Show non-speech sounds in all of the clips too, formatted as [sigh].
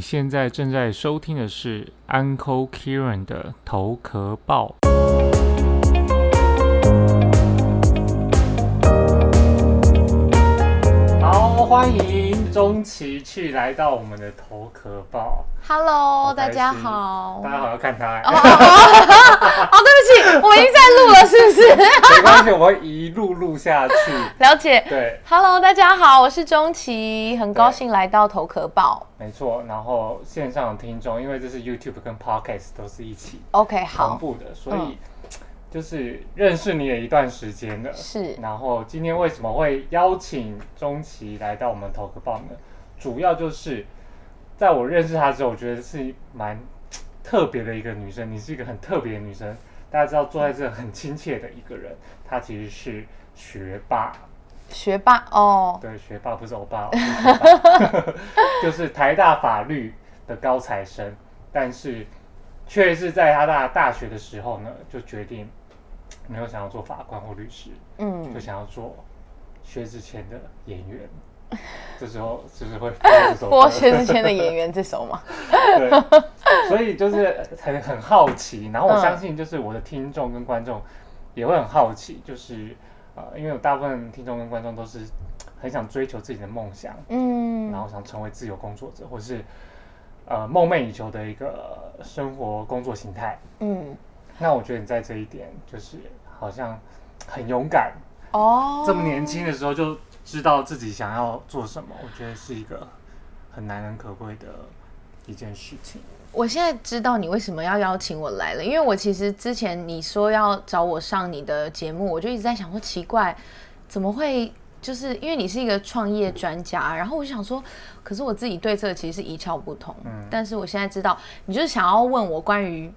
现在正在收听的是 Uncle Kieran 的头壳报。好，欢迎钟琪去来到我们的头壳报。Hello，大家好。大家好，要看他、哦对不起，我已经在录了，是不是？[laughs] 没关系，我会一路录下去。[laughs] 了解。对，Hello，大家好，我是钟琪，很高兴来到头壳报。没错。然后线上的听众，因为这是 YouTube 跟 Podcast 都是一起 OK，同，步的，所以就是认识你也一段时间了。是然后今天为什么会邀请钟琪来到我们投个报呢？主要就是在我认识她之后，我觉得是蛮特别的一个女生。你是一个很特别的女生，大家知道坐在这很亲切的一个人，她其实是学霸。学霸哦。对，学霸不是欧巴，是学霸 [laughs] 就是台大法律的高材生，但是却是在他大大学的时候呢，就决定没有想要做法官或律师，嗯就，想要做薛之谦的演员。[laughs] 这时候就是会 [laughs] 播薛之谦的演员这首嘛。[laughs] 对，所以就是很很好奇，然后我嗯相信就是我的听众跟观众也会很好奇，就是呃，因为有大部分听众跟观众都是很想追求自己的梦想，嗯然后想成为自由工作者，或是呃梦寐以求的一个生活工作形态。嗯，那我觉得你在这一点就是好像很勇敢，哦，这么年轻的时候就知道自己想要做什么，我觉得是一个很难能可贵的一件事情。我现在知道你为什么要邀请我来了，因为我其实之前你说要找我上你的节目，我就一直在想说奇怪，怎么会？就是因为你是一个创业专家，然后我就想说，可是我自己对这个其实是一窍不通。嗯但是我现在知道，你就是想要问我关于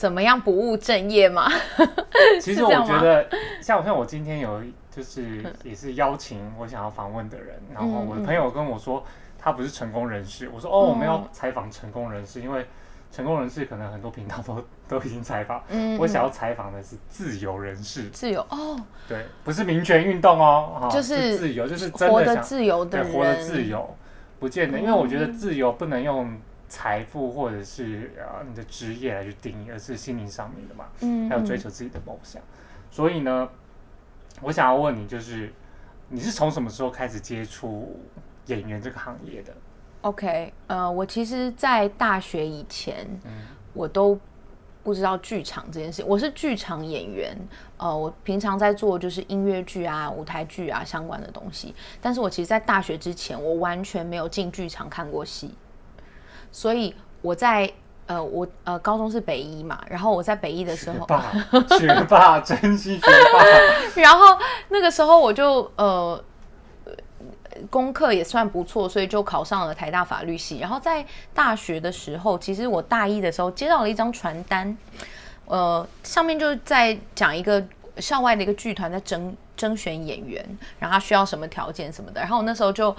怎么样不务正业吗？[laughs] 其实我觉得，像像我今天有就是也是邀请我想要访问的人，然后我的朋友跟我说他不是成功人士，我说哦我们要采访成功人士，因为成功人士可能很多频道都都已经采访，嗯我想要采访的是自由人士，自由哦，对，不是民权运动哦，就是自由，就是真活得自由的人，对活得自由，不见得，因为我觉嗯得自由不能用财富或者是呃你的职业来去定义，而是心灵上面的嘛。嗯，还有追求自己的梦想。所以呢，我想要问你，就是你是从什么时候开始接触演员这个行业的？OK，呃，我其实，在大学以前，嗯我都不知道剧场这件事。我是剧场演员，呃，我平常在做就是音乐剧啊、舞台剧啊相关的东西。但是我其实，在大学之前，我完全没有进剧场看过戏，所以我在呃，我呃高中是北一嘛，然后我在北一的时候，学霸，学霸，[laughs] 真是学霸。然后那个时候我就呃功课也算不错，所以就考上了台大法律系。然后在大学的时候，其实我大一的时候接到了一张传单，呃，上面就是在讲一个校外的一个剧团在征征选演员，然后他需要什么条件什么的。然后我那时候就。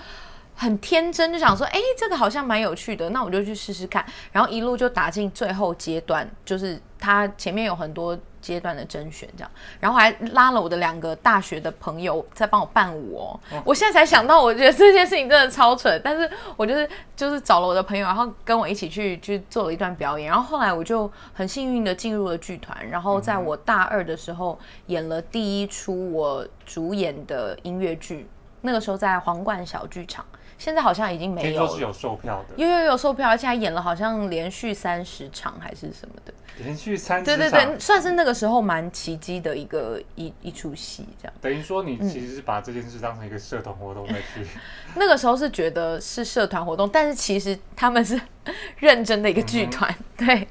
很天真，就想说，哎、这个好像蛮有趣的，那我就去试试看。然后一路就打进最后阶段，就是他前面有很多阶段的甄选，这样。然后还拉了我的两个大学的朋友在帮我伴舞哦。我现在才想到，我觉得这件事情真的超蠢，但是我就是就是找了我的朋友，然后跟我一起去去做了一段表演。然后后来我就很幸运的进入了剧团，然后在我大二的时候演了第一出我主演的音乐剧，那个时候在皇冠小剧场。现在好像已经没有了，听说是有售票的，有有有售票，而且还演了好像连续三十场还是什么的。连续三十对对对，算是那个时候蛮奇迹的一个一一出戏这样。等于说你其实是把这件事当成一个社团活动在去。[laughs] 那个时候是觉得是社团活动，但是其实他们是认真的一个剧团。对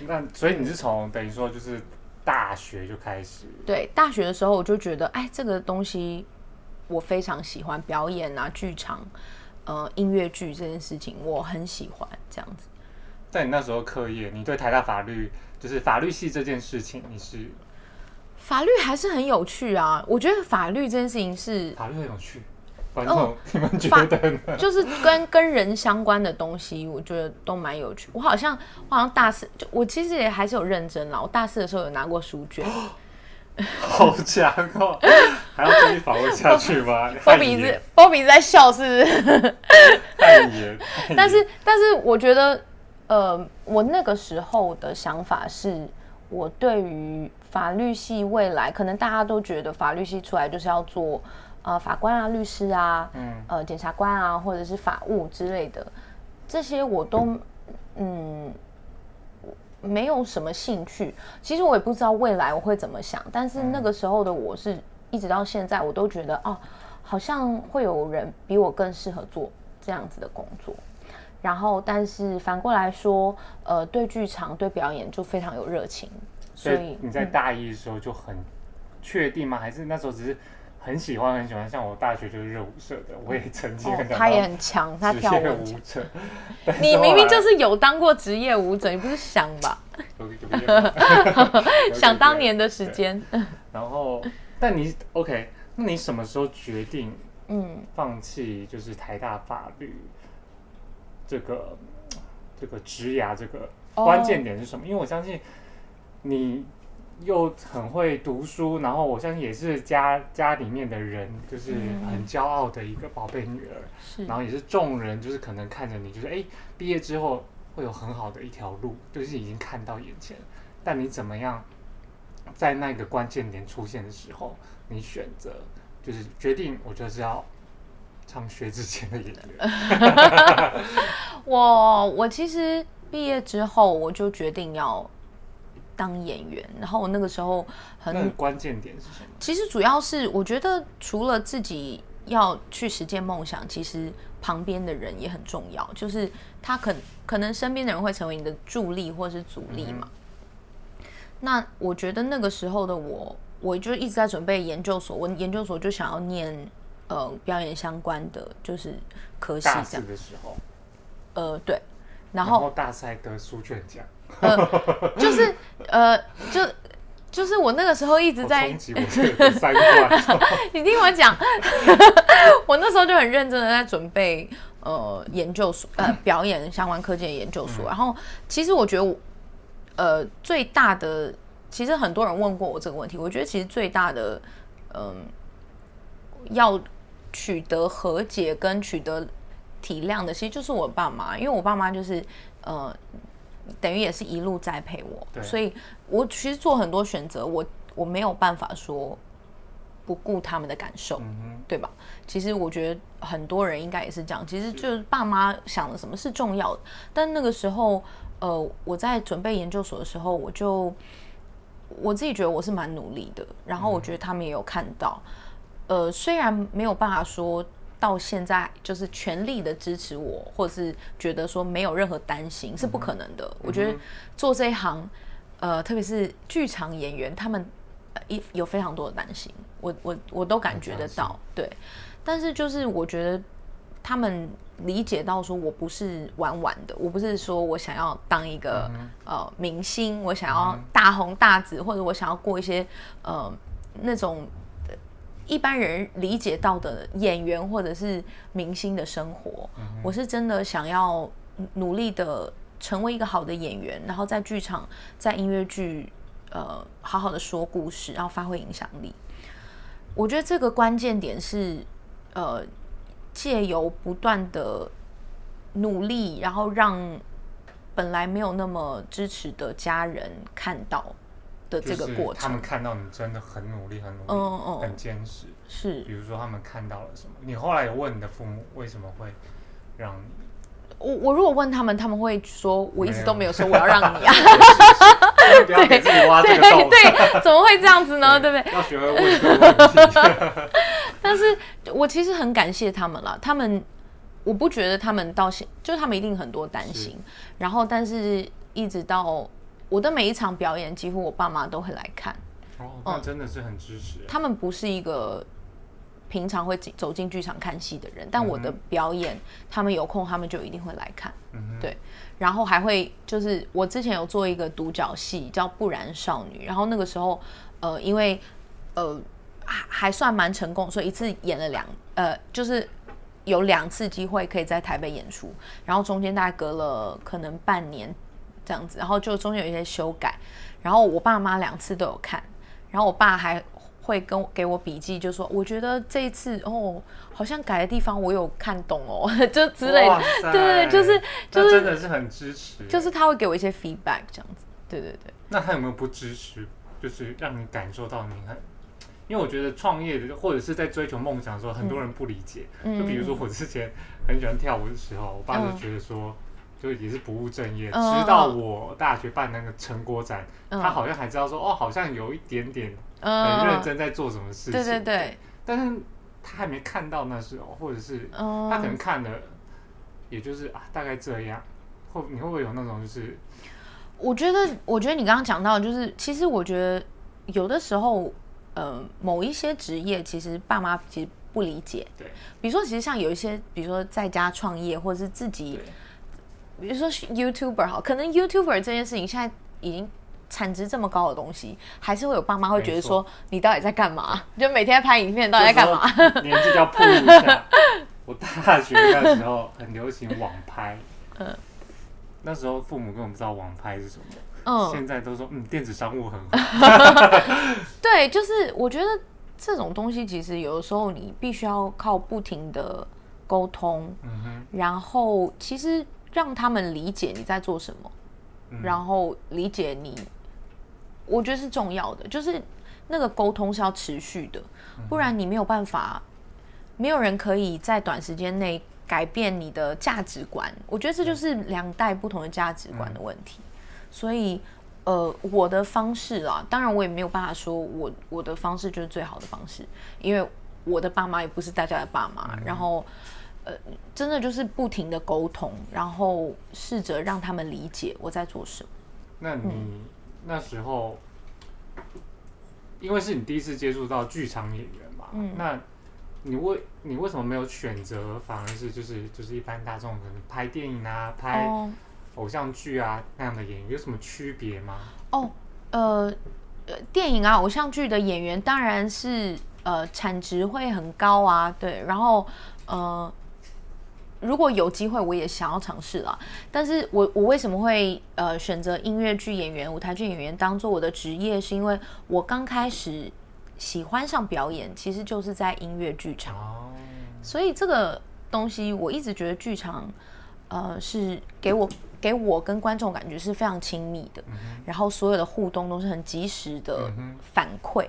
那所以你是从等于说就是大学就开始，对，大学的时候我就觉得，哎，这个东西我非常喜欢，表演啊、剧场、呃、音乐剧这件事情我很喜欢，这样子。在你那时候课业，你对台大法律就是法律系这件事情，你是法律还是很有趣啊，我觉得法律这件事情是法律很有趣，观众、[laughs] 你们觉得呢？[laughs] 就是跟跟人相关的东西，我觉得都蛮有趣。我好像我好像大四，就我其实也还是有认真啦。我大四的时候有拿过书卷，[gasps] [laughs] 好强哦！还要继续访问下去吗？[laughs] 波比一直波比一直在笑，是不是？[laughs] 太严。但是但是我觉得，呃，我那个时候的想法是，我对于法律系未来，可能大家都觉得法律系出来就是要做呃法官啊、律师啊、嗯呃检察官啊，或者是法务之类的，这些我都嗯没有什么兴趣。其实我也不知道未来我会怎么想，但是那个时候的我是一直到现在，我都觉得哦，好像会有人比我更适合做这样子的工作。然后，但是反过来说，呃，对剧场、对表演就非常有热情，所以所以你在大一的时候就很确定吗？还是那时候只是很喜欢很喜欢？像我大学就是热舞社的，我也曾经他也很强，他职跳舞很强。业舞者。[laughs] 你明明就是有当过职业舞者，你不是想吧？[laughs] 想当年的时间，然后，但你 OK？那你什么时候决定嗯，放弃就是台大法律这个这个职涯这个哦关键点是什么？因为我相信你又很会读书，然后我相信也是家家里面的人就是嗯。很骄傲的一个宝贝女儿，是。然后也是众人就是可能看着你就是哎毕业之后会有很好的一条路，就是已经看到眼前，但你怎么样在那个关键点出现的时候，你选择就是决定我就是要唱薛之谦的演员。[laughs] 我我其实毕业之后我就决定要当演员，然后我那个时候很关键点是什么？其实主要是我觉得除了自己要去实践梦想，其实旁边的人也很重要，就是他可可能身边的人会成为你的助力或是阻力嘛。那我觉得那个时候的我，我就一直在准备研究所，我研究所就想要念呃表演相关的，就是科系这样。的时候，呃，对，然然后后大赛得书卷奖，就是呃，就就是我那个时候一直在。[laughs] 你听我讲，[laughs] 我那时候就很认真的在准备呃研究所呃表演相关科技的研究所，然后其实我觉得我呃最大的，其实很多人问过我这个问题，我觉得其实最大的嗯、要取得和解跟取得体谅的，其实就是我爸妈，因为我爸妈就是呃等于也是一路栽培我，所以我其实做很多选择，我我没有办法说不顾他们的感受，嗯对吧？其实我觉得很多人应该也是这样，其实就是爸妈想的什么是重要的，但那个时候，呃，我在准备研究所的时候，我就我自己觉得我是蛮努力的，然后我觉得他们也有看到，呃，虽然没有办法说到现在就是全力的支持我，或者是觉得说没有任何担心是不可能的。我觉得做这一行，呃，特别是剧场演员，他们呃一有非常多的担心，我我我都感觉得到，对。但是就是我觉得他们理解到说我不是玩玩的，我不是说我想要当一个、呃明星，我想要大红大紫，或者我想要过一些呃那种呃一般人理解到的演员或者是明星的生活。我是真的想要努力的成为一个好的演员，然后在剧场、在音乐剧呃好好的说故事，然后发挥影响力。我觉得这个关键点是，呃，借由不断的努力，然后让本来没有那么支持的家人看到的这个过程他们。看到你真的很努力，很努力，嗯嗯很坚持。是比如说他们看到了什么？你后来有问你的父母为什么会让你？我我如果问他们，他们会说我一直都没有说我要让你啊，对。对，怎么会这样子呢？对不对？要学会问。[laughs] 但是我其实很感谢他们了，他们我不觉得他们到现，就是他们一定很多担心，然后但是一直到我的每一场表演，几乎我爸妈都会来看，哦，那真的是很支持。他们不是一个平常会走进剧场看戏的人，但我的表演，他们有空他们就一定会来看，嗯哼。对，然后还会就是我之前有做一个独角戏叫《不然少女》，然后那个时候呃因为呃还还算蛮成功，所以一次演了两呃就是有两次机会可以在台北演出，然后中间大概隔了可能半年这样子，然后就中间有一些修改，然后我爸妈两次都有看，然后我爸还。会跟我给我笔记，就说我觉得这一次哦，好像改的地方我有看懂哦，[laughs] 就之类的哇。塞对就是就是真的是很支持，就是他会给我一些 feedback 这样子。对对对，那他有没有不支持？就是让你感受到你很，因为我觉得创业的或者是在追求梦想的时候，很多人不理解。嗯就比如说我之前很喜欢跳舞的时候，我爸就嗯觉得说，就也是不务正业。嗯直到我大学办那个成果展，嗯他好像还知道说，哦，好像有一点点嗯很认真在做什么事情。对对对，但是他还没看到那时候，或者是嗯，他可能看了，也就是啊大概这样。会你会不会有那种就是我觉得，我觉得你刚刚讲到，就是其实我觉得有的时候，呃，某一些职业其实爸妈其实不理解。对比如说，其实像有一些，比如说在家创业，或者是自己对，比如说 YouTuber 好，可能 YouTuber 这件事情现在已经产值这么高的东西，还是会有爸妈会觉得说，你到底在干嘛？就每天拍影片，到底在干嘛？年纪就要铺一下。我大学那时候很流行网拍，[laughs] 嗯那时候父母根本不知道网拍是什么，嗯，现在都说嗯电子商务很好。[laughs] 对，就是我觉得这种东西，其实有的时候你必须要靠不停的沟通，嗯哼，然后其实让他们理解你在做什么，嗯。然后理解你，我觉得是重要的，就是那个沟通是要持续的，嗯。不然你没有办法，没有人可以在短时间内改变你的价值观。我觉得这就是两代不同的价值观的问题，所以。呃，我的方式啊，当然我也没有办法说我我的方式就是最好的方式，因为我的爸妈也不是大家的爸妈，然后呃，真的就是不停的沟通，然后试着让他们理解我在做什么。那你那时候，因为是你第一次接触到剧场演员嘛，嗯那你为你为什么没有选择，反而是就是就是一般大众可能拍电影啊、拍哦偶像剧啊那样的演员，有什么区别吗？哦，呃，呃电影啊、偶像剧的演员当然是呃产值会很高啊，对，然后呃。如果有机会，我也想要尝试啦。但是我我为什么会呃选择音乐剧演员、舞台剧演员当做我的职业？是因为我刚开始喜欢上表演，其实就是在音乐剧场。哦，所以这个东西，我一直觉得剧场，呃，是给我给我跟观众感觉是非常亲密的，然后所有的互动都是很及时的反馈，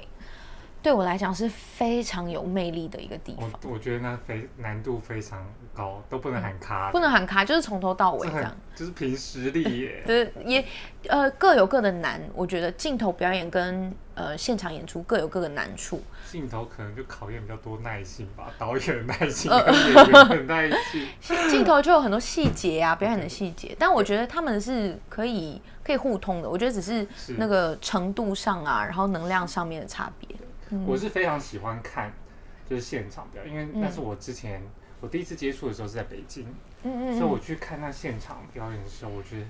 对我来讲是非常有魅力的一个地方。我我觉得那非难度非常高，都不能喊卡，不能喊卡，就是从头到尾这样。就是凭实力耶。对，也呃各有各的难。我觉得镜头表演跟呃现场演出各有各的难处。镜头可能就考验比较多耐心吧，导演的耐呃心跟演员的耐心。[laughs] 镜头就有很多细节啊，表演的细节，但我觉得他们是可以可以互通的。我觉得只是是那个程度上啊，然后能量上面的差别。我是非常喜欢看就是现场表演，因为嗯那是我之前我第一次接触的时候是在北京，嗯嗯所以我去看那现场表演的时候，我觉得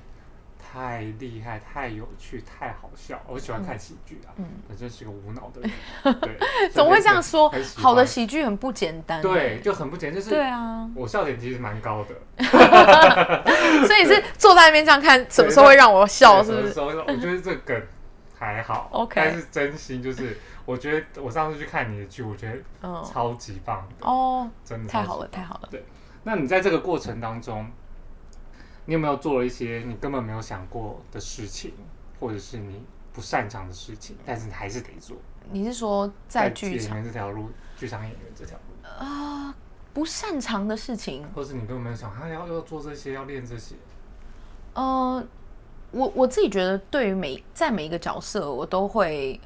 太厉害、太有趣、太好笑。我喜欢看喜剧啊，嗯本身是个无脑的人，[laughs] 对，[laughs] 怎么会这样说好的喜剧很不简单。对，就很不简单，就是对啊，我笑点其实蛮高的，[laughs] 所以是坐在那边这样看，什么时候会让我笑？是不是？对有的时候我觉得这个梗还好 OK 但是真心就是，我觉得我上次去看你的剧，我觉得嗯，超级棒的，哦，真的太好了，太好了。对那你在这个过程当中，你有没有做了一些你根本没有想过的事情，或者是你不擅长的事情，但是你还是得做？你是说在剧演场员这条路，剧场演员这条路，啊不擅长的事情？或是你根本没有想，啊要要做这些，要练这些，呃，我我自己觉得，对于每在每一个角色，我都会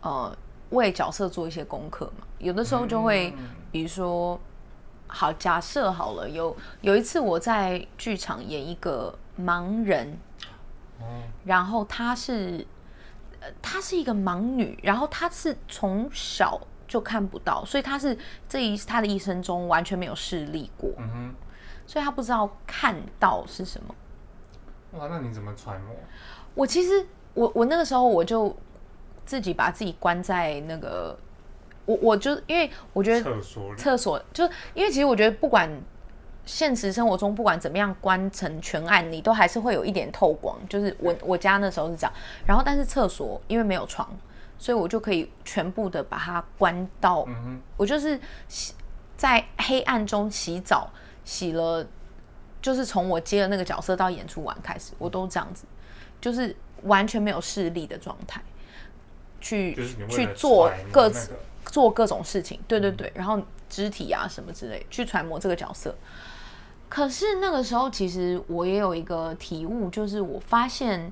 呃为角色做一些功课嘛。有的时候就会，嗯比如说，好，假设好了，有有一次我在剧场演一个盲人，哦，然后她是，呃，她是一个盲女，然后她是从小就看不到，所以她是这一她的一生中完全没有视力过，嗯哼，所以她不知道看到是什么。哇，那你怎么揣摩？我其实我我那个时候我就自己把自己关在那个，我我就因为我觉得厕所里，厕所就因为其实我觉得不管现实生活中不管怎么样关成全暗，你都还是会有一点透光。就是我我家那时候是这样，然后但是厕所因为没有床，所以我就可以全部的把它关到，嗯，我就是洗在黑暗中洗澡，洗了，就是从我接了那个角色到演出完开始，我都这样子，就是完全没有视力的状态，去去做各那个做各种事情，对对对，然后肢体啊什么之类，去揣摩这个角色。可是那个时候，其实我也有一个体悟，就是我发现，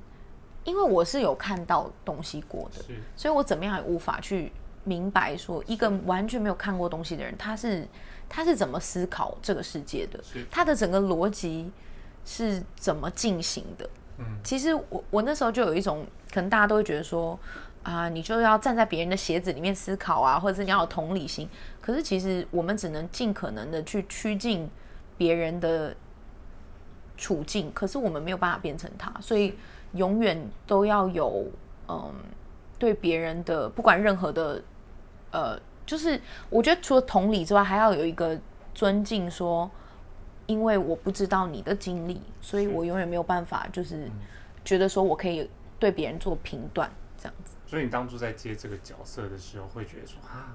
因为我是有看到东西过的，所以我怎么样也无法去明白说，一个完全没有看过东西的人，他是他是怎么思考这个世界的，他的整个逻辑是怎么进行的。嗯其实我我那时候就有一种，可能大家都会觉得说，啊，你就要站在别人的鞋子里面思考啊，或者是你要有同理心。可是其实我们只能尽可能的去趋近别人的处境，可是我们没有办法变成他，所以永远都要有嗯，对别人的不管任何的呃，就是我觉得除了同理之外，还要有一个尊敬说。因为我不知道你的经历，所以我永远没有办法，就是觉得说我可以对别人做评断这样子。所以你当初在接这个角色的时候，会觉得说啊，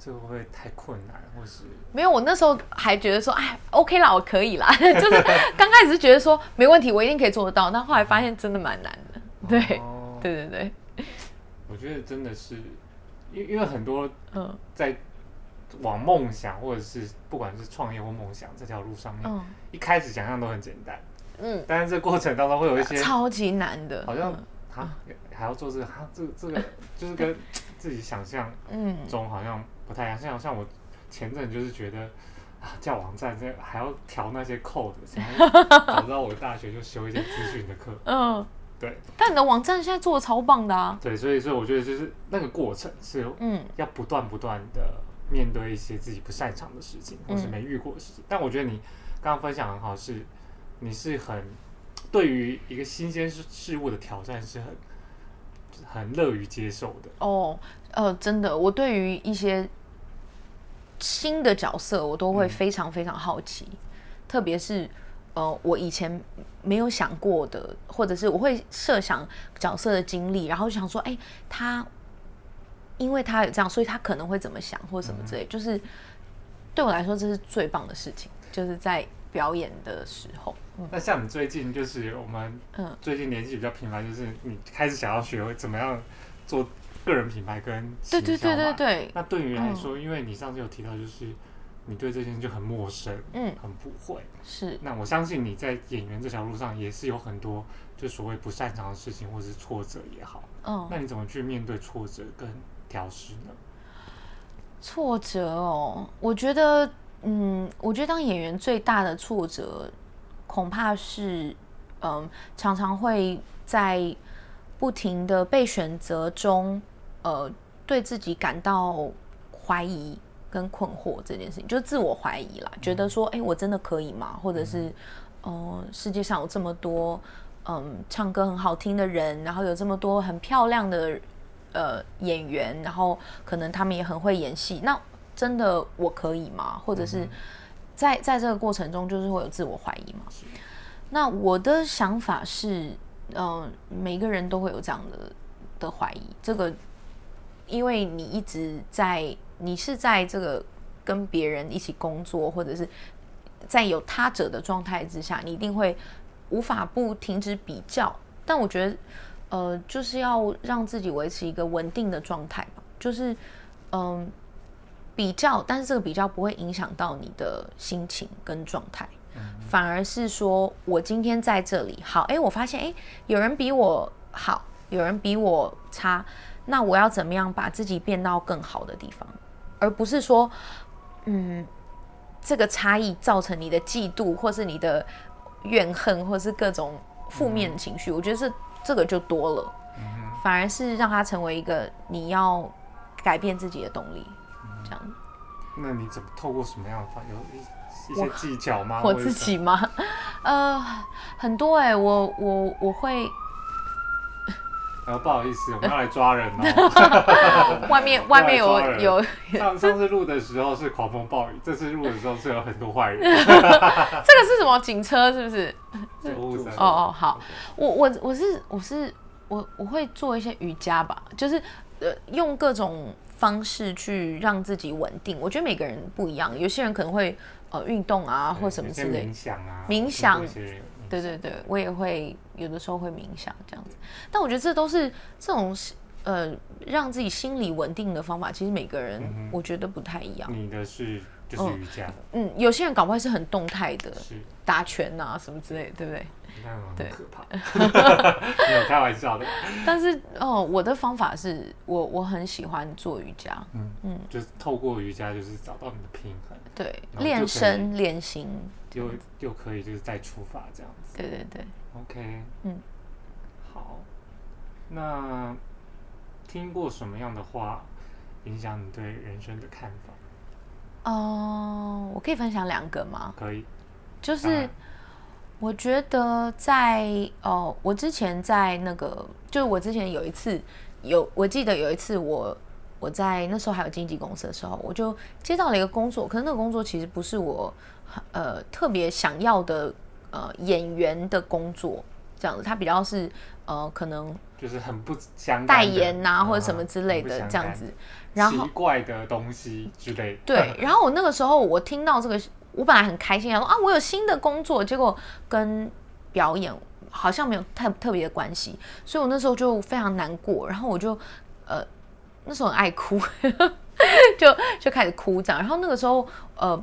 这个会不会太困难，或是没有，我那时候还觉得说，哎，OK 啦，我可以啦，[laughs] 就是刚开始是觉得说没问题，我一定可以做得到，但后来发现真的蛮难的。对，哦。对对对，我觉得真的是，因因为很多嗯。在往梦想或者是不管是创业或梦想这条路上面，嗯。一开始想象都很简单，嗯，但是这过程当中会有一些超级难的，好像啊还要做这个，啊这个这个就是跟 [laughs] 自己想象嗯。中好像不太一样。像像我前阵就是觉得啊，叫网站这还要调那些 code，然后早知道我大学就修一些资讯的课，[laughs] 嗯，对。但你的网站现在做的超棒的啊，对，所以所以我觉得就是那个过程是嗯。要不断不断的面对一些自己不擅长的事情，或是嗯。没遇过的事情。但我觉得你刚刚分享很好，是你是很对于一个新鲜事事物的挑战是很很乐于接受的。哦，呃，真的，我对于一些新的角色，我都会嗯。非常非常好奇，特别是呃，我以前没有想过的，或者是我会设想角色的经历，然后想说，哎，他因为他有这样，所以他可能会怎么想，或者什么之类，就是对我来说，这是最棒的事情，就是在表演的时候，嗯那像你最近就是我们嗯最近联系比较频繁，就是你开始想要学会怎么样做个人品牌跟对对对对对，那对于来说，因为你上次有提到，就是你对这件事就很陌生，嗯，很不会。是，那我相信你在演员这条路上也是有很多就所谓不擅长的事情，或者是挫折也好。嗯。那你怎么去面对挫折跟调试呢？挫折哦，我觉得，嗯，我觉得当演员最大的挫折，恐怕是，嗯，常常会在不停的被选择中，呃，对自己感到怀疑跟困惑这件事情，就是自我怀疑啦，觉得说，哎，我真的可以吗？或者是，呃，世界上有这么多，嗯，唱歌很好听的人，然后有这么多很漂亮的呃演员，然后可能他们也很会演戏，那真的我可以吗？或者是在在这个过程中，就是会有自我怀疑吗？那我的想法是，嗯、每个人都会有这样的的怀疑，这个因为你一直在，你是在这个跟别人一起工作，或者是在有他者的状态之下，你一定会无法不停止比较。但我觉得，呃，就是要让自己维持一个稳定的状态吧，就是嗯、比较，但是这个比较不会影响到你的心情跟状态。反而是说我今天在这里好，哎，我发现哎，有人比我好，有人比我差，那我要怎么样把自己变到更好的地方，而不是说，嗯，这个差异造成你的嫉妒，或是你的怨恨，或是各种负面的情绪，我觉得这这个就多了，反而是让它成为一个你要改变自己的动力，这样。那你怎么透过什么样的方有一一些技巧吗？我自己吗？[laughs] 呃，很多哎、我我我会 [laughs] 呃，不好意思，我们要来抓人哦。[laughs] 外面外面有有上上次录的时候是狂风暴雨，这次录的时候是有很多坏人。这个是什么警车是不是？哦哦好，我我我是我是我我会做一些瑜伽吧，就是呃用各种方式去让自己稳定。我觉得每个人不一样，有些人可能会呃运动啊或什么之类冥。想啊，冥想对对对，我也会有的时候会冥想这样子，但我觉得这都是这种呃让自己心理稳定的方法，其实每个人我觉得不太一样。你的是就是瑜伽，嗯，有些人搞不好是很动态的，打拳啊什么之类的，对不对？对。可怕，[laughs] 没有开玩笑的，但是哦，我的方法是我我很喜欢做瑜伽，嗯嗯，就是透过瑜伽，就是找到你的平衡，对，练身练心，又又可以就是再出发这样子。对对对。OK，嗯，好，那听过什么样的话影响你对人生的看法？哦、我可以分享两个吗？可以，就是我觉得在哦，我之前在那个，就是我之前有一次有，我记得有一次我我在那时候还有经纪公司的时候，我就接到了一个工作，可是那个工作其实不是我呃特别想要的呃演员的工作，这样子，它比较是呃可能就是很不相代言呐、嗯或者什么之类的这样子，然后奇怪的东西之类的。对，然后我那个时候我听到这个，我本来很开心，想说啊，我有新的工作，结果跟表演好像没有太特别的关系，所以我那时候就非常难过，然后我就呃那时候很爱哭，[laughs] 就就开始哭这样，然后那个时候呃。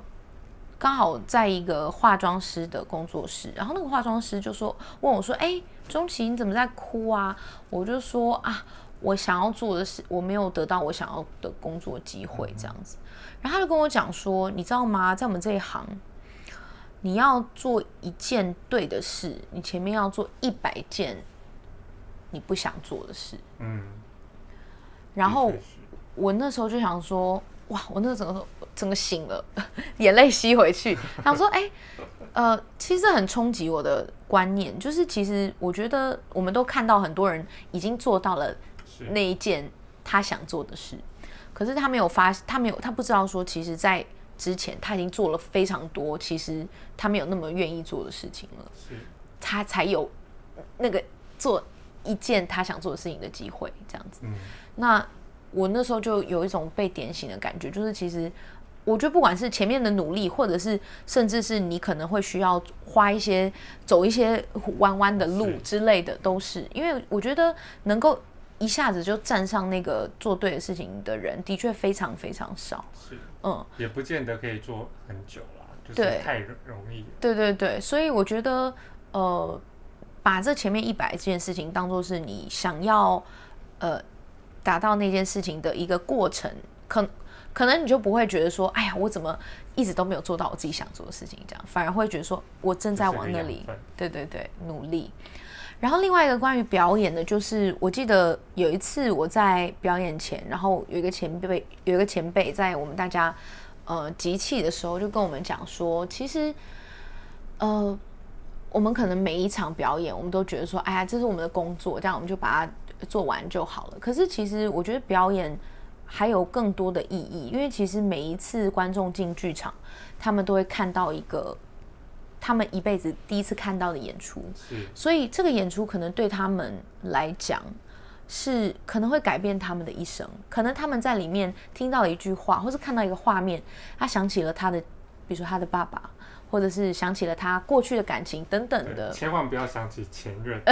刚好在一个化妆师的工作室，然后那个化妆师就说问我说：“哎、钟琪你怎么在哭啊？”我就说啊，我想要做的是我没有得到我想要的工作机会这样子。然后他就跟我讲说，你知道吗？在我们这一行，你要做一件对的事，你前面要做一百件你不想做的事。嗯，然后我那时候就想说，哇，我那整个整个醒了，[laughs] 眼泪吸回去，想说，哎、呃，其实这很冲击我的观念，就是其实我觉得我们都看到很多人已经做到了那一件他想做的事，可是他没有发，他没有，他不知道说，其实，在之前他已经做了非常多，其实他没有那么愿意做的事情了，是。他才有那个做一件他想做的事情的机会，这样子。嗯。那我那时候就有一种被点醒的感觉，就是其实我觉得不管是前面的努力，或者是甚至是你可能会需要花一些走一些弯弯的路之类的，都是。因为我觉得能够一下子就站上那个做对的事情的人，的确非常非常少。是，嗯，也不见得可以做很久啦，就是对太容容易了。对对对，所以我觉得呃，把这前面一百件事情当做是你想要呃达到那件事情的一个过程，可可能你就不会觉得说，哎呀，我怎么一直都没有做到我自己想做的事情，这样反而会觉得说我正在往那里对对对，努力。然后另外一个关于表演的，就是我记得有一次我在表演前，然后有一个前辈，有一个前辈在我们大家呃集气的时候，就跟我们讲说，其实呃，我们可能每一场表演，我们都觉得说，哎呀，这是我们的工作，这样我们就把它做完就好了。可是其实我觉得表演还有更多的意义，因为其实每一次观众进剧场，他们都会看到一个他们一辈子第一次看到的演出，所以这个演出可能对他们来讲。是可能会改变他们的一生，可能他们在里面听到了一句话，或是看到一个画面，他想起了他的，比如说他的爸爸，或者是想起了他过去的感情等等的，千万不要想起前任，[laughs]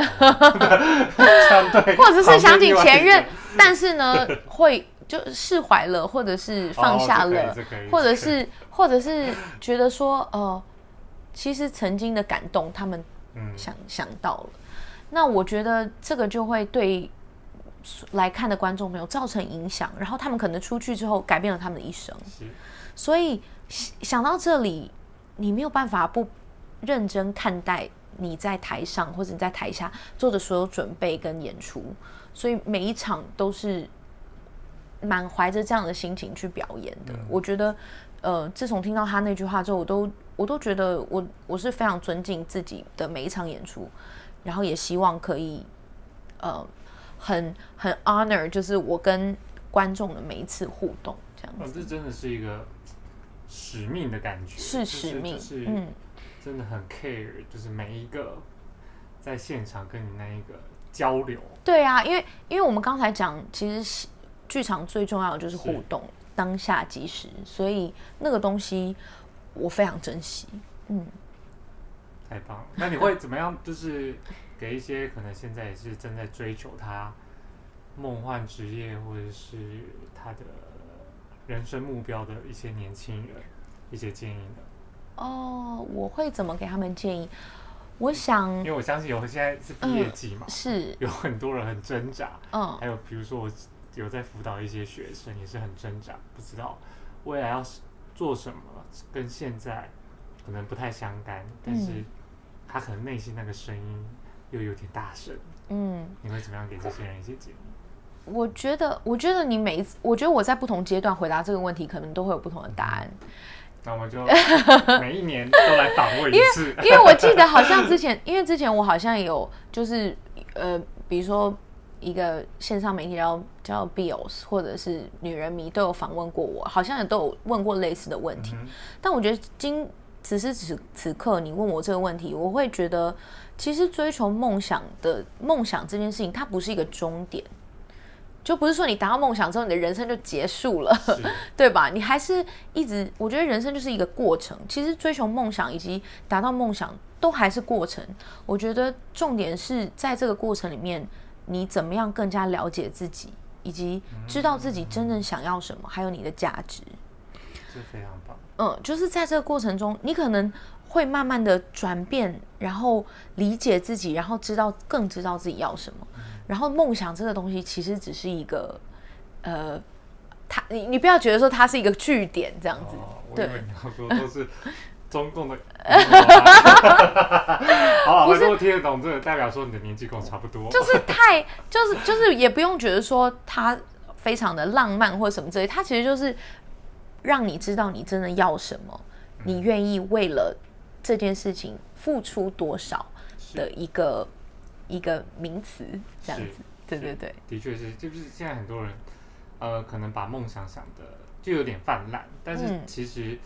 或者是想起前任但是呢，[laughs] 会就释怀了，或者是放下了，或者是或者是觉得说，呃，其实曾经的感动，他们嗯想想到了。那我觉得这个就会对来看的观众朋友造成影响，然后他们可能出去之后改变了他们的一生。所以想想到这里，你没有办法不认真看待你在台上或者你在台下做的所有准备跟演出，所以每一场都是满怀着这样的心情去表演的。我觉得，呃，自从听到他那句话之后，我都我都觉得我我是非常尊敬自己的每一场演出，然后也希望可以，呃，很很 honor，就是我跟观众的每一次互动这样哦，子。这真的是一个使命的感觉，是使命就是嗯真的很 care，就是每一个在现场跟你那一个交流，对啊，因为因为我们刚才讲，其实是剧场最重要的就是互是动，当下即时，所以那个东西我非常珍惜。嗯，太棒了！那你会怎么样？就是给一些可能现在也是正在追求他梦幻职业或者是他的人生目标的一些年轻人一些建议呢？哦，我会怎么给他们建议？我想因为我相信有现在是毕业季嘛，是，有很多人很挣扎，嗯还有比如说我有在辅导一些学生，也是很挣扎，不知道未来要是做什么，跟现在可能不太相干，但是嗯他可能内心那个声音又有点大声，嗯，你会怎么样给这些人一些建议？我觉得，我觉得你每一次，我觉得我在不同阶段回答这个问题，可能都会有不同的答案。那我们就 [laughs] 每一年都来访问一次，因为我记得好像之前，因为之前我好像有就是呃，比如说一个线上媒体叫叫 Bios 或者是女人迷都有访问过我，好像也都有问过类似的问题。嗯但我觉得今此时此此刻你问我这个问题，我会觉得其实追求梦想的梦想这件事情，它不是一个终点。就不是说你达到梦想之后，你的人生就结束了，[laughs] 对吧？你还是一直，我觉得人生就是一个过程。其实追求梦想以及达到梦想都还是过程。我觉得重点是在这个过程里面，你怎么样更加了解自己，以及知道自己真正想要什么，还有你的价值。这非常棒，嗯，就是在这个过程中，你可能会慢慢的转变，然后理解自己，然后知道更知道自己要什么。然后梦想这个东西其实只是一个，呃，它你你不要觉得说它是一个据点这样子，哦，我以对为你要说都是中共的 [laughs] 啊，好了，我如果听得懂这个，代表说你的年纪跟我差不多，就是太就是就是也不用觉得说他非常的浪漫或什么之类，他其实就是让你知道你真的要什么，你愿意为了这件事情付出多少的一个一个名词，这样子。对对对，的确是，就是现在很多人，呃，可能把梦想想的就有点泛滥，但是嗯。其实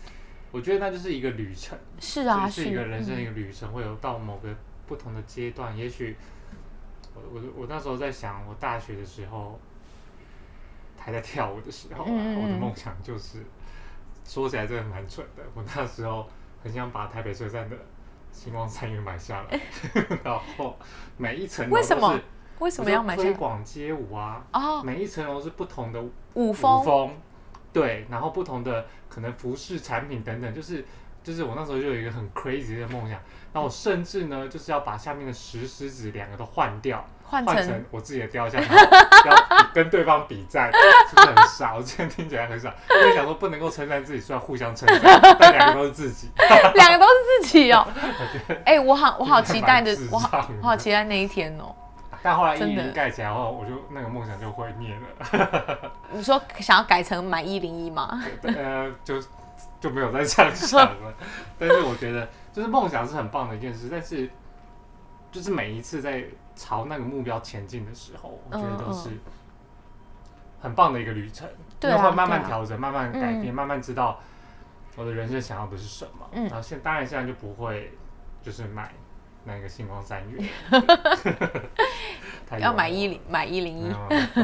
我觉得那就是一个旅程，是啊，就是一个人生的一嗯个旅程，会有到某个不同的阶段。也许我我我那时候在想，我大学的时候还在跳舞的时候、啊，我的梦想就是说起来真的蛮蠢的，我那时候很想把台北车站的星光三月买下来，[laughs] 然后每一层楼为什么都是为什么要买推广街舞啊？哦，每一层楼是不同的舞风舞风，对，然后不同的可能服饰产品等等，就是就是我那时候就有一个很 crazy 的梦想，那我甚至呢就是要把下面的石狮子两个都换掉，换成换成我自己的雕像，然后要跟对方比战，是不是很傻？我之前听起来很傻，因为想说不能够称赞自己，虽然互相称赞，但两个都是自己。[laughs] 两个都是自己哦。哎，我好我好期待的我好我好期待那一天哦。但后来一零盖起来后，我就那个梦想就毁灭了。[laughs] 你说想要改成买一零一吗？呃，就就没有再这样想了。[laughs] 但是我觉得，就是梦想是很棒的一件事，但是就是每一次在朝那个目标前进的时候，我觉得都是很棒的一个旅程，对啊因为会慢慢调整，慢慢改变，嗯慢慢知道我的人生想要的是什么。嗯然后现当然现在就不会就是买那个星光三月，[laughs] 太要买一零买一零一。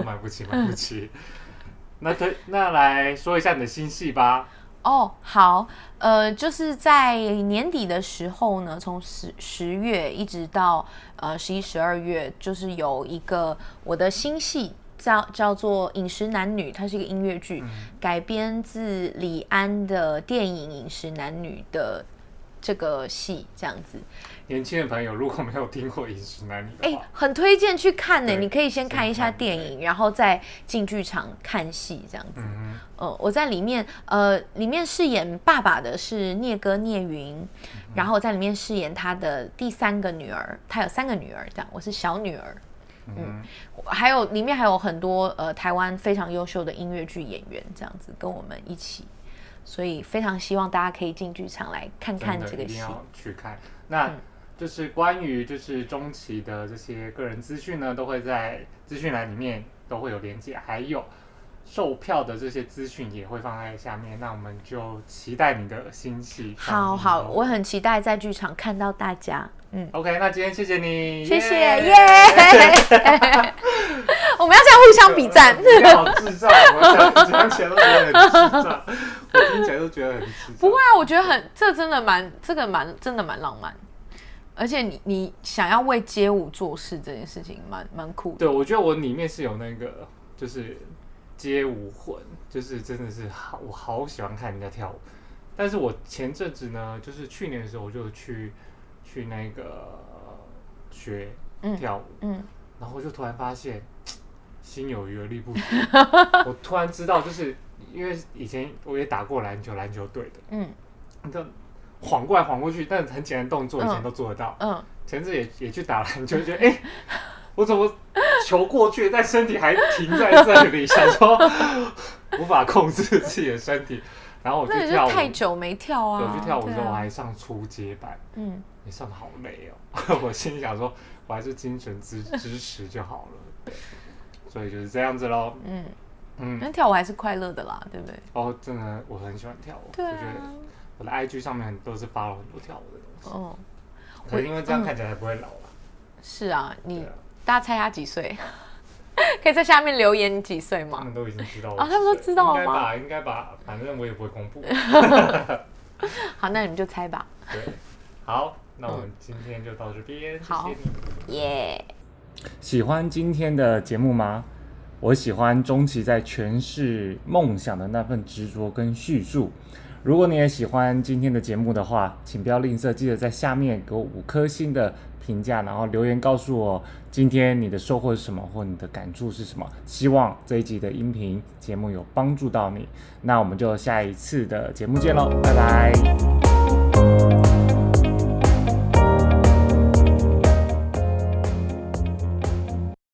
买不起，买不起。[laughs] 那对那来说一下你的新戏吧。哦，好，呃，就是在年底的时候呢，从十十月一直到呃十一、十二月，就是有一个我的新戏叫叫做《饮食男女》，它是一个音乐剧，改编自李安的电影《饮食男女》的这个戏，这样子。年轻的朋友如果没有听过《饮食男女》哎、很推荐去看呢。对你可以先看一下电影，然后再进剧场看戏，这样子。嗯呃，我在里面，呃，里面饰演爸爸的是聂哥聂云，然后我在里面饰演他的第三个女儿，他有三个女儿，这样，我是小女儿。嗯还有里面还有很多呃台湾非常优秀的音乐剧演员，这样子跟我们一起，所以非常希望大家可以进剧场来看，看这个戏。一定要去看。那嗯就是关于就是中期的这些个人资讯呢，都会在资讯栏里面都会有连接，还有售票的这些资讯也会放在下面。那我们就期待你的新戏。好好，我很期待在剧场看到大家。嗯，OK，那今天谢谢你，谢谢耶耶。[laughs] 我们们要这样互相比赞。你好智障，我想想起来都觉得很智障，我听起来都觉得很智障。不会啊，我觉得很，这真的蛮，这个蛮，真的蛮浪漫。而且你你想要为街舞做事这件事情，蛮蛮酷的。对，我觉得我里面是有那个，就是街舞魂，就是真的是好，我好喜欢看人家跳舞。但是我前阵子呢，就是去年的时候，我就去去那个学跳舞，嗯，然后就突然发现 [tsk] 心有余而力不足。[laughs] 我突然知道，就是因为以前我也打过篮球，篮球队的，嗯，你就晃过来晃过去，但是很简单的动作以前嗯都做得到。嗯，前阵也也去打篮球，觉得哎、我怎么球过去，但身体还停在这里，想说 [laughs] 无法控制自己的身体，然后我去跳舞，太久没跳啊。对，我去跳舞之后，对啊我还上初阶班，嗯，也上的好累哦。[laughs] 我心里想说，我还是精神支支持就好了。对，所以就是这样子喽。嗯，嗯，那跳舞还是快乐的啦，对不对？哦，真的我很喜欢跳舞，对我觉得啊，我的 IG 上面很都是发了很多跳舞的东西，哦，可是因为这样看起来才不会老啦。是啊，你啊，大家猜他几岁？[laughs] 可以在下面留言你几岁吗？他们都已经知道我啊他们都知道吗应该吧？应该吧，反正我也不会公布。[laughs] 好，那你们就猜吧。对，好，那我们今天就到这边，谢好谢你。耶、喜欢今天的节目吗？我喜欢钟琪在诠释梦想的那份执着跟叙述。如果你也喜欢今天的节目的话，请不要吝啬，记得在下面给我五颗星的评价，然后留言告诉我今天你的收获是什么，或你的感触是什么。希望这一集的音频节目有帮助到你。那我们就下一次的节目见喽，拜拜。